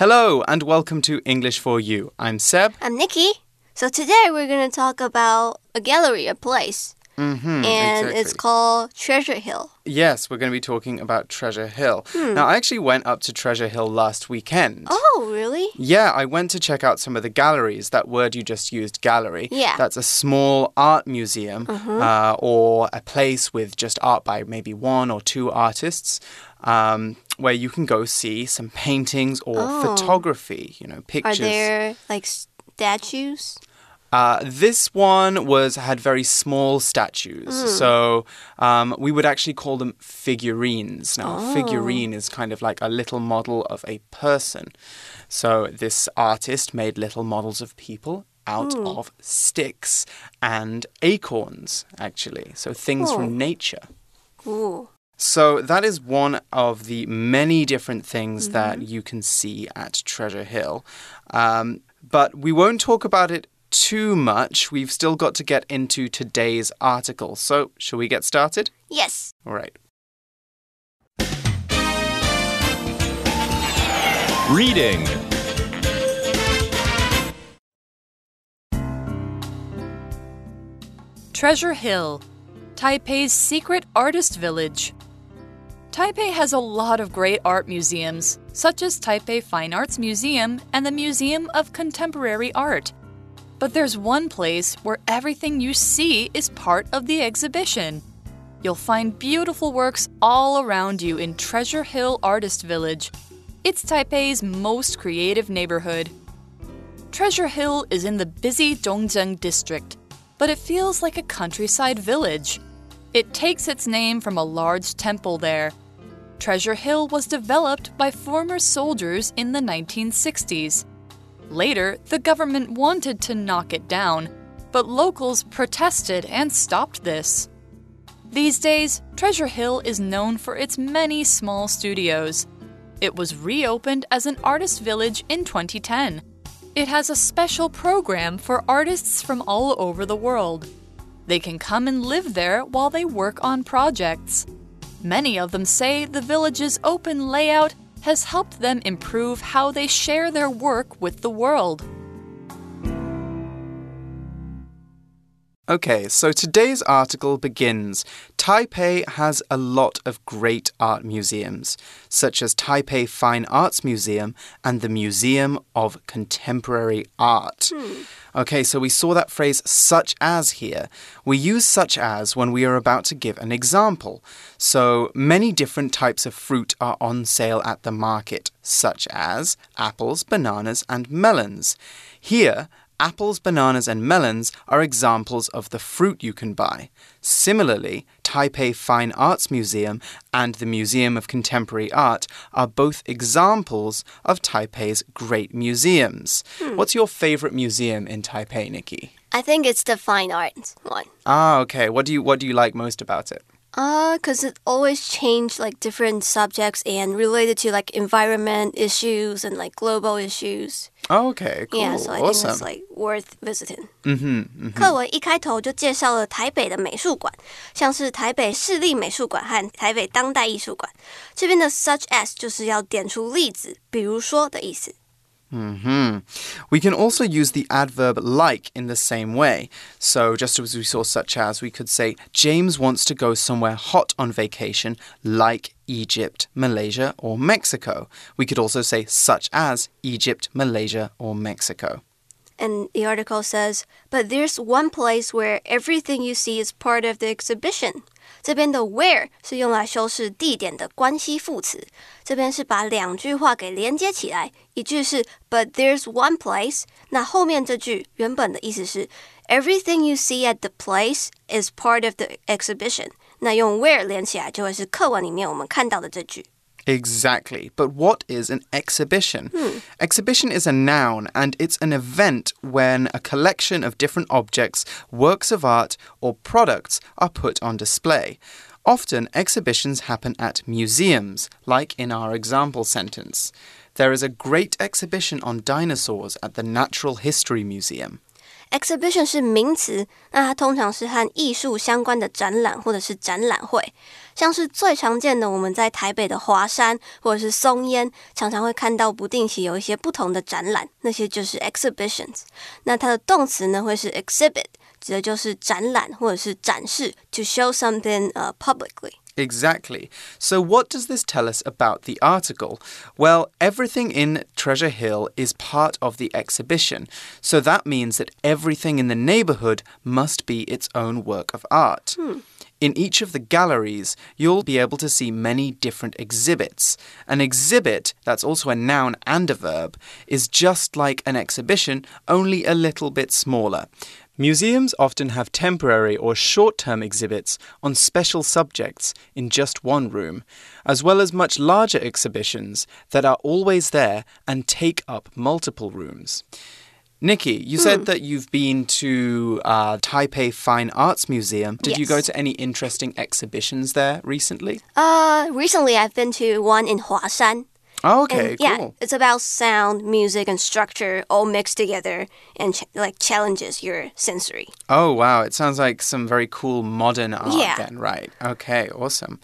Hello, and welcome to English for You. I'm Seb. I'm Nikki. So today we're going to talk about a gallery, a place. Mm -hmm, and exactly. it's called Treasure Hill. Yes, we're going to be talking about Treasure Hill. Hmm. Now, I actually went up to Treasure Hill last weekend. Oh, really? Yeah, I went to check out some of the galleries. That word you just used, gallery. Yeah. That's a small art museum uh, or a place with just art by maybe one or two artists. Um, where you can go see some paintings or Oh. photography, you know, pictures. Are there like statues? Uh, this one was had very small statues, so um, we would actually call them figurines. Now, a figurine is kind of like a little model of a person. So this artist made little models of people out of sticks and acorns, actually. So things Oh. from nature. Ooh. So that is one of the many different things that you can see at Treasure Hill. Um, but we won't talk about it too much. We've still got to get into today's article. So, shall we get started? Yes. All right. Reading. Treasure Hill, Taipei's secret artist village. Taipei has a lot of great art museums, such as Taipei Fine Arts Museum and the Museum of Contemporary Art. But there's one place where everything you see is part of the exhibition. You'll find beautiful works all around you in Treasure Hill Artist Village. It's Taipei's most creative neighborhood. Treasure Hill is in the busy Zhongzheng district, but it feels like a countryside village. It takes its name from a large temple there. Treasure Hill was developed by former soldiers in the 1960s. Later, the government wanted to knock it down, but locals protested and stopped this. These days, Treasure Hill is known for its many small studios. It was reopened as an artist village in 2010. It has a special program for artists from all over the world. They can come and live there while they work on projects. Many of them say the village's open layout has helped them improve how they share their work with the world. Okay, so today's article begins Taipei has a lot of great art museums, such as Taipei Fine Arts Museum and the Museum of Contemporary Art. Hmm. Okay, so we saw that phrase such as here. We use such as when we are about to give an example. So many different types of fruit are on sale at the market, such as apples, bananas, and melons. Here, Apples, bananas, and melons are examples of the fruit you can buy. Similarly, Taipei Fine Arts Museum and the Museum of Contemporary Art are both examples of Taipei's great museums. What's your favorite museum in Taipei, Nikki? I think it's the fine arts one. Ah, okay. What do you what do you like most about it? Uh, cause it always changed like different subjects and related to like environment issues and like global issues. Oh, okay, cool. Yeah, so I think awesome. it's like worth visiting. 嗯哼，嗯哼。课文一开头就介绍了台北的美术馆，像是台北市立美术馆和台北当代艺术馆。这边的 such as 就是要点出例子，比如说的意思。 Hmm We can also use the adverb like in the same way. So, just as we saw, such as, we could say, James wants to go somewhere hot on vacation, like Egypt, Malaysia, or Mexico. We could also say, such as Egypt, Malaysia, or Mexico. And the article says, but there's one place where everything you see is part of the exhibition. 这边的 where 是用来修饰地点的关系副词，这边是把两句话给连接起来。一句是 But there's one place，那后面这句原本的意思是 Everything you see at the place is part of the exhibition。那用 where 连起来就会是课文里面我们看到的这句。Exactly. But what is an exhibition? Hmm. Exhibition is a noun and it's an event when a collection of different objects, works of art, or products are put on display. Often, exhibitions happen at museums, like in our example sentence. There is a great exhibition on dinosaurs at the Natural History Museum. Exhibition 是名词，那它通常是和艺术相关的展览或者是展览会，像是最常见的，我们在台北的华山或者是松烟，常常会看到不定期有一些不同的展览，那些就是 exhibitions。那它的动词呢会是 exhibit，指的就是展览或者是展示，to show something uh publicly。Exactly. So, what does this tell us about the article? Well, everything in Treasure Hill is part of the exhibition. So, that means that everything in the neighborhood must be its own work of art. Hmm. In each of the galleries, you'll be able to see many different exhibits. An exhibit, that's also a noun and a verb, is just like an exhibition, only a little bit smaller. Museums often have temporary or short term exhibits on special subjects in just one room, as well as much larger exhibitions that are always there and take up multiple rooms. Nikki, you said that you've been to uh, Taipei Fine Arts Museum. Did you go to any interesting exhibitions there recently? Uh, recently I've been to one in Huashan. Oh, okay, and yeah, cool. it's about sound, music, and structure all mixed together, and ch like challenges your sensory. Oh, wow. It sounds like some very cool modern art Yeah. then, right? Okay, awesome.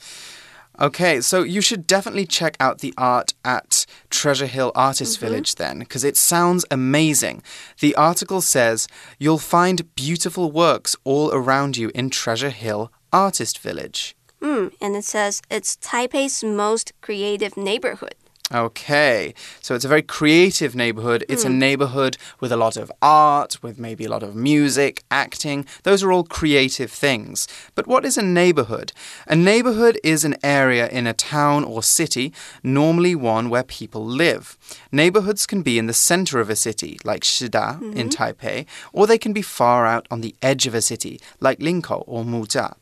Okay, so you should definitely check out the art at Treasure Hill Artist Village then, because it sounds amazing. The article says you'll find beautiful works all around you in Treasure Hill Artist Village. Mm, and it says it's Taipei's most creative neighborhood. Okay, so it's a very creative neighborhood. It's a hmm. neighborhood with a lot of art, with maybe a lot of music, acting. Those are all creative things. But what is a neighborhood? A neighborhood is an area in a town or city, normally one where people live. Neighborhoods can be in the center of a city, like Shida in mm-hmm. Taipei, or they can be far out on the edge of a city, like Linkou or Muzha.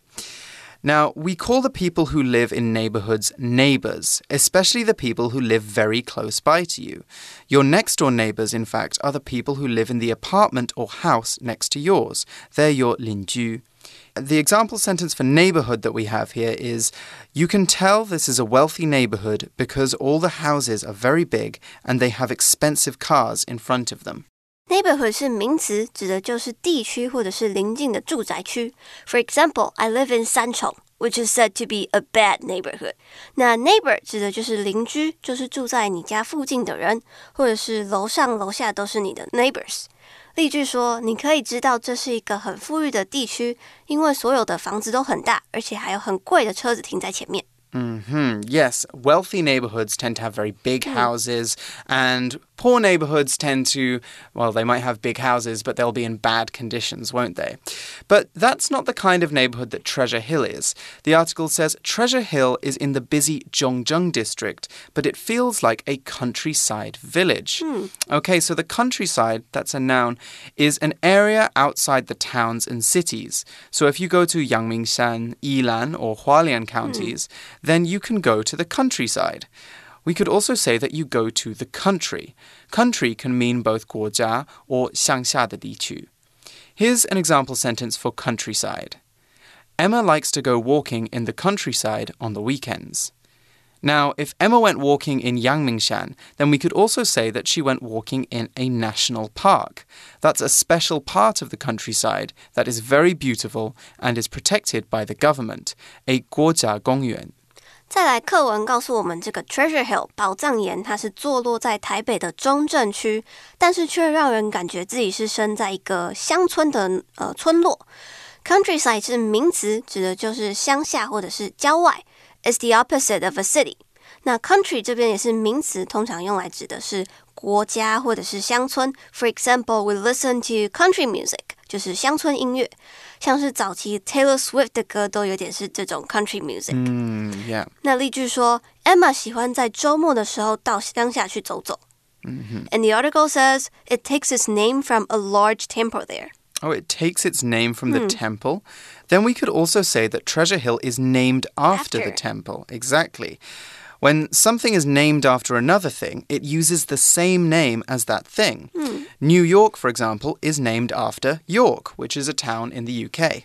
Now, we call the people who live in neighborhoods neighbors, especially the people who live very close by to you. Your next door neighbors, in fact, are the people who live in the apartment or house next to yours. They're your linju. The example sentence for neighborhood that we have here is You can tell this is a wealthy neighborhood because all the houses are very big and they have expensive cars in front of them. Neighborhood 是名词，指的就是地区或者是邻近的住宅区。For example, I live in 三重，which is said to be a bad neighborhood。那 neighbor 指的就是邻居，就是住在你家附近的人，或者是楼上楼下都是你的 neighbors。例句说，你可以知道这是一个很富裕的地区，因为所有的房子都很大，而且还有很贵的车子停在前面。 Hmm, yes, wealthy neighborhoods tend to have very big houses, and poor neighborhoods tend to, well, they might have big houses, but they'll be in bad conditions, won't they? But that's not the kind of neighborhood that Treasure Hill is. The article says Treasure Hill is in the busy Zhongzheng district, but it feels like a countryside village. Hmm. Okay, so the countryside, that's a noun, is an area outside the towns and cities. So if you go to Yangmingshan, Yilan, or Hualien hmm. counties, then you can go to the countryside. We could also say that you go to the country. Country can mean both 国家 or 乡下的地区. Here's an example sentence for countryside. Emma likes to go walking in the countryside on the weekends. Now, if Emma went walking in Yangmingshan, then we could also say that she went walking in a national park. That's a special part of the countryside that is very beautiful and is protected by the government, a 国家公园. 再来，课文告诉我们，这个 Treasure Hill 宝藏岩，它是坐落在台北的中正区，但是却让人感觉自己是身在一个乡村的呃村落。Countryside 是名词，指的就是乡下或者是郊外，is the opposite of a city。那 country 这边也是名词，通常用来指的是国家或者是乡村。For example, we listen to country music，就是乡村音乐，像是早期 Taylor Swift 的歌都有点是这种 country music。 Mm, yeah. 那例句说，Emma 喜欢在周末的时候到乡下去走走。And the article says it takes its name from a large temple there. Oh, it takes its name from the temple. Then we could also say that Treasure Hill is named after, the After. temple. Exactly. When something is named after another thing, it uses the same name as that thing. Hmm. New York, for example, is named after York, which is a town in the UK.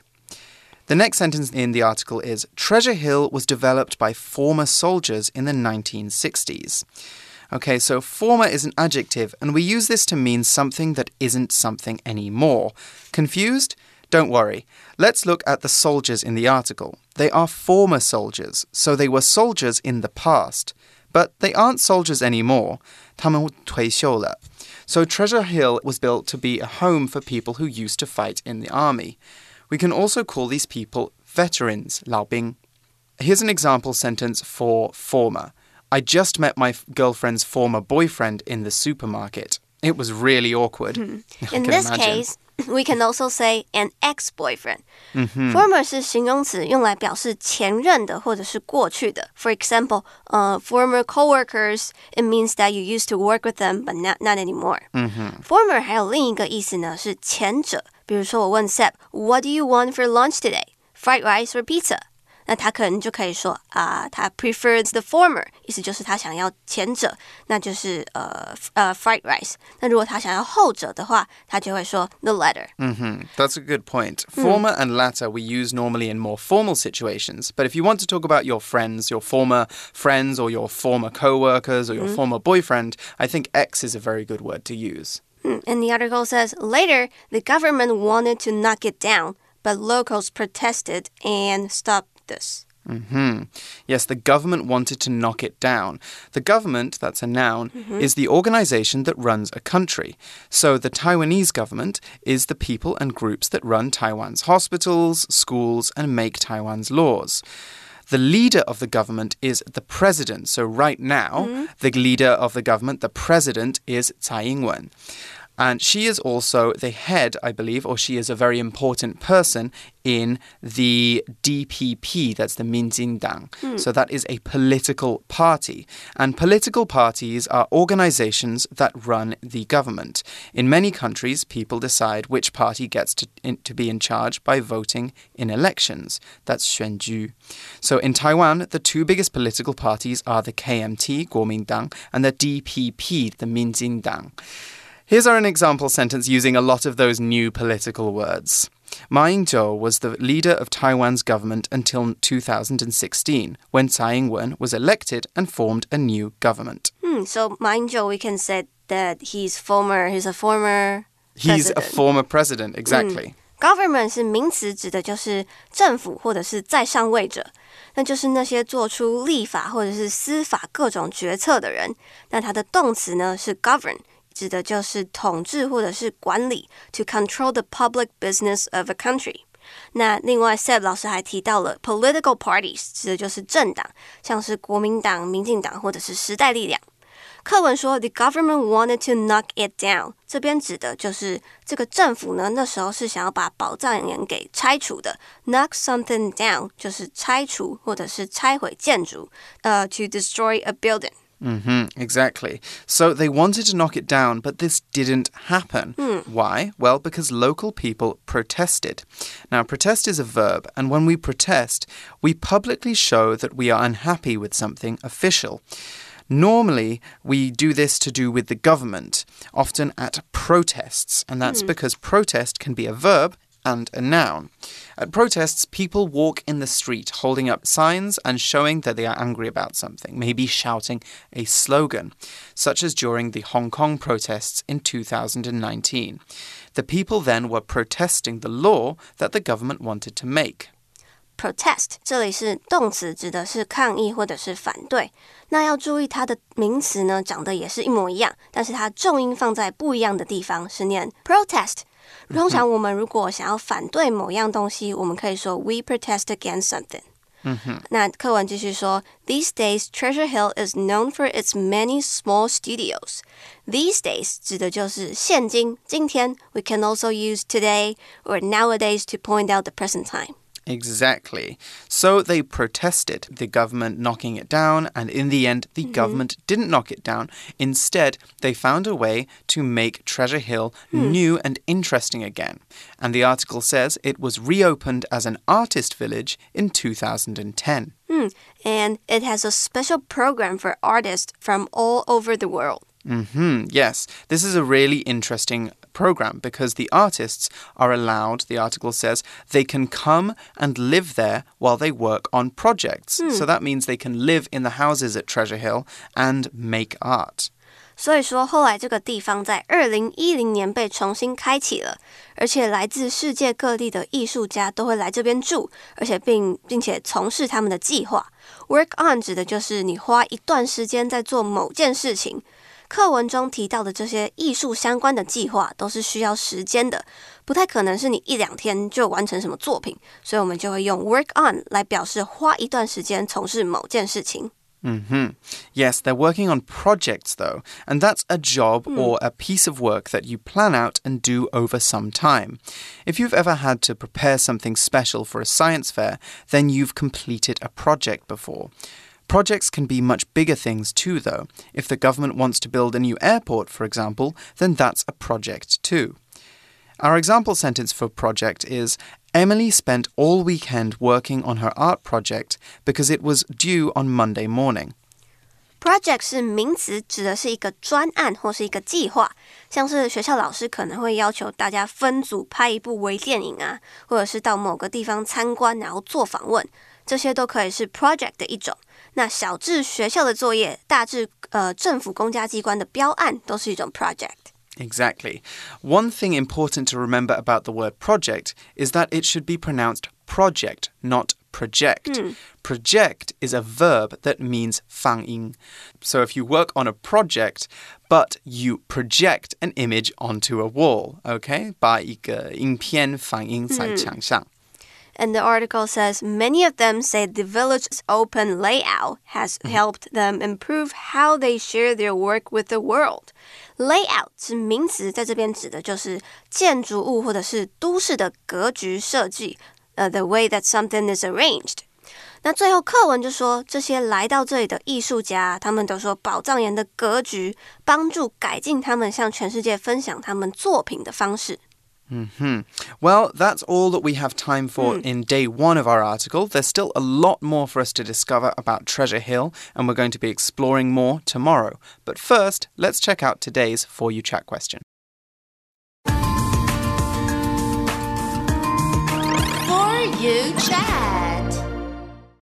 The next sentence in the article is Treasure Hill was developed by former soldiers in the 1960s. Okay, so former is an adjective, and we use this to mean something that isn't something anymore. Confused? Don't worry. Let's look at the soldiers in the article. They are former soldiers, so they were soldiers in the past. But they aren't soldiers anymore. 他们退休了. So Treasure Hill was built to be a home for people who used to fight in the army. We can also call these people veterans, 老兵. Here's an example sentence for former. I just met my girlfriend's former boyfriend in the supermarket. It was really awkward. In this imagine. case, we can also say an ex-boyfriend. Mm-hmm. Former 是形容词，用来表示前任的或者是过去的。For example, uh, former coworkers, it means that you used to work with them, but not not anymore. Mm-hmm. Former 还有另一个意思呢，是前者。比如说，我问 Seb，What do you want for lunch today? Fried rice or pizza? 那他可能就可以说啊，他 prefers the former，意思就是他想要前者，那就是呃呃 fried rice。那如果他想要后者的话，他就会说 the latter。嗯哼，That's a good point. Mm. Former and latter we use normally in more formal situations, but if you want to talk about your friends, your former friends, or your former co-workers, or your mm. former boyfriend, I think ex is a very good word to use. Mm. And the article says later, the government wanted to knock it down, but locals protested and stopped this. hmm Yes, the government wanted to knock it down. The government, that's a noun, is the organization that runs a country. So the Taiwanese government is the people and groups that run Taiwan's hospitals, schools, and make Taiwan's laws. The leader of the government is the president. So right now, the leader of the government, the president, is Tsai Ing-wen. And she is also the head, I believe, or she is a very important person in the DPP, that's the Minjindang. Hmm. So that is a political party. And political parties are organizations that run the government. In many countries, people decide which party gets to, in, to be in charge by voting in elections. That's 选举. So in Taiwan, the two biggest political parties are the KMT, Kuomintang, and the DPP, the Minjindang. Here's our an example sentence using a lot of those new political words. Ma Ying-jeou was the leader of Taiwan's government until 2016, when Tsai Ing-wen was elected and formed a new government. Hmm, so mind you, we can say that he's former, he's a former He's a president. former president, exactly. Government 是名词，指的就是政府或者是在上位者，那就是那些做出立法或者是司法各种决策的人。那它的动词呢是 govern， 指的就是统治或者是管理，to control the public business of a country。那另外，Seb 老师还提到了 political parties，指的就是政党，像是国民党、民进党或者是时代力量。课文说，the government wanted to knock it down，这边指的就是这个政府呢，那时候是想要把宝藏岩给拆除的。knock something down 就是拆除或者是拆毁建筑，呃，to destroy a building。 Hmm exactly. So they wanted to knock it down, but this didn't happen. Why? Well, because local people protested. Now, protest is a verb, and when we protest, we publicly show that we are unhappy with something official. Normally, we do this to do with the government, often at protests, and that's because protest can be a verb and a noun. At protests, people walk in the street holding up signs and showing that they are angry about something, maybe shouting a slogan, such as during the Hong Kong protests in 2019. The people then were protesting the law that the government wanted to make. protest 这里是动词，指的是抗议或者是反对。那要注意它的名词呢，长得也是一模一样，但是它重音放在不一样的地方，是念 protest。 通常我们如果想要反对某样东西，我们可以说 we protest against something。那课文继续说，These days, Treasure Hill is known for its many small studios. These days 指的就是现今、今天。We can also use today or nowadays to point out the present time. Exactly. So they protested the government knocking it down, and in the end, the government didn't knock it down. Instead, they found a way to make Treasure Hill new and interesting again. And the article says it was reopened as an artist village in 2010. and it has a special program for artists from all over the world. Mm hmm. Yes, this is a really interesting program because the artists are allowed, the article says, they can come and live there while they work on projects. So that means they can live in the houses at Treasure Hill and make art. 所以说，后来这个地方在二零一零年被重新开启了，而且来自世界各地的艺术家都会来这边住，而且并并且从事他们的计划。Work on 指的就是你花一段时间在做某件事情。 课文中提到的这些艺术相关的计划都是需要时间的，不太可能是你一两天就完成什么作品，所以我们就会用 work on 来表示花一段时间从事某件事情。 hmm Yes, they're working on projects though, and that's a job or a piece of work that you plan out and do over some time. If you've ever had to prepare something special for a science fair, then you've completed a project before. Projects can be much bigger things too, though. If the government wants to build a new airport, for example, then that's a project too. Our example sentence for project is Emily spent all weekend working on her art project because it was due on Monday morning. Project 是名词，指的是一个专案或是一个计划，像是学校老师可能会要求大家分组拍一部微电影啊，或者是到某个地方参观，然后做访问， 这些都可以是 project 的一种。那小至学校的作业，大至呃政府公家机关的标案，都是一种 project。 Exactly. One thing important to remember about the word project is that it should be pronounced project, not project. Project is a verb that means 放映. So if you work on a project, but you project an image onto a wall, okay? 把一个影片放映在墙上. And the article says many of them say the village's open layout has helped them improve how they share their work with the world. Layout 是名词，在这边指的就是建筑物或者是都市的格局设计，呃、t h e way that something is arranged。那最后课文就说，这些来到这里的艺术家，他们都说宝藏岩的格局帮助改进他们向全世界分享他们作品的方式。 Hmm. Well, that's all that we have time for in day one of our article. There's still a lot more for us to discover about Treasure Hill, and we're going to be exploring more tomorrow. But first, let's check out today's For You Chat question. For you chat.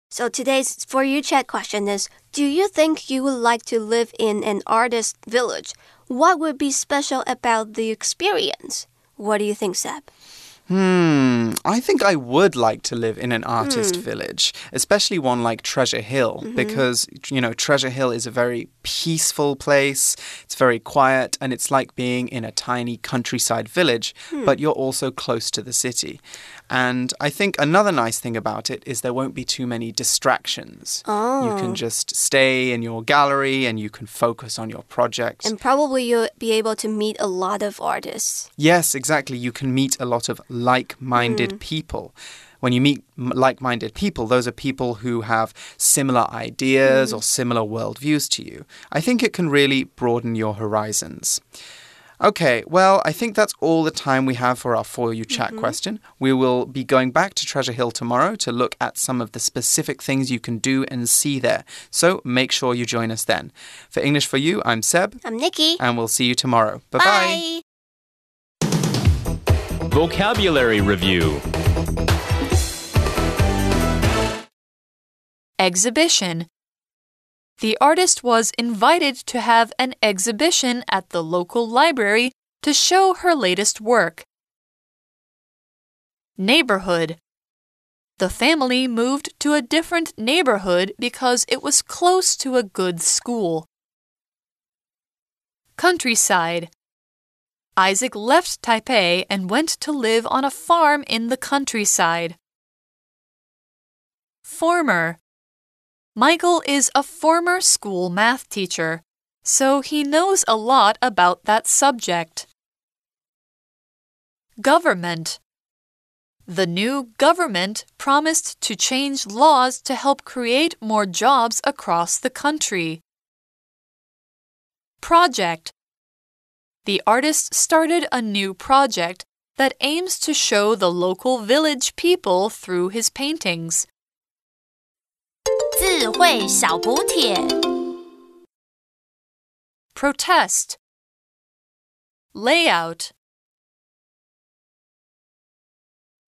So today's for you chat question is Do you think you would like to live in an artist village? What would be special about the experience? What do you think, Seb? Hmm, I think I would like to live in an artist village, especially one like Treasure Hill, because, you know, Treasure Hill is a very peaceful place. It's very quiet, and it's like being in a tiny countryside village, hmm. but you're also close to the city. And I think another nice thing about it is there won't be too many distractions. Oh. You can oh. just stay in your gallery and you can focus on your project. And probably you'll be able to meet a lot of artists. Yes, exactly. You can meet a lot of like minded hmm. people. When you meet like minded people, those are people who have similar ideas mm. or similar worldviews to you. I think it can really broaden your horizons. Okay, well, I think that's all the time we have for our For You Chat mm-hmm. question. We will be going back to Treasure Hill tomorrow to look at some of the specific things you can do and see there. So make sure you join us then. For English for You, I'm Seb, I'm Nikki. and we'll see you tomorrow. Bye bye. Vocabulary Review Exhibition. The artist was invited to have an exhibition at the local library to show her latest work. Neighborhood. The family moved to a different neighborhood because it was close to a good school. Countryside. Isaac left Taipei and went to live on a farm in the countryside. Former. Michael is a former school math teacher, so he knows a lot about that subject. Government. The new government promised to change laws to help create more jobs across the country. Project. The artist started a new project that aims to show the local village people through his paintings. 智慧小补帖。protest. Layout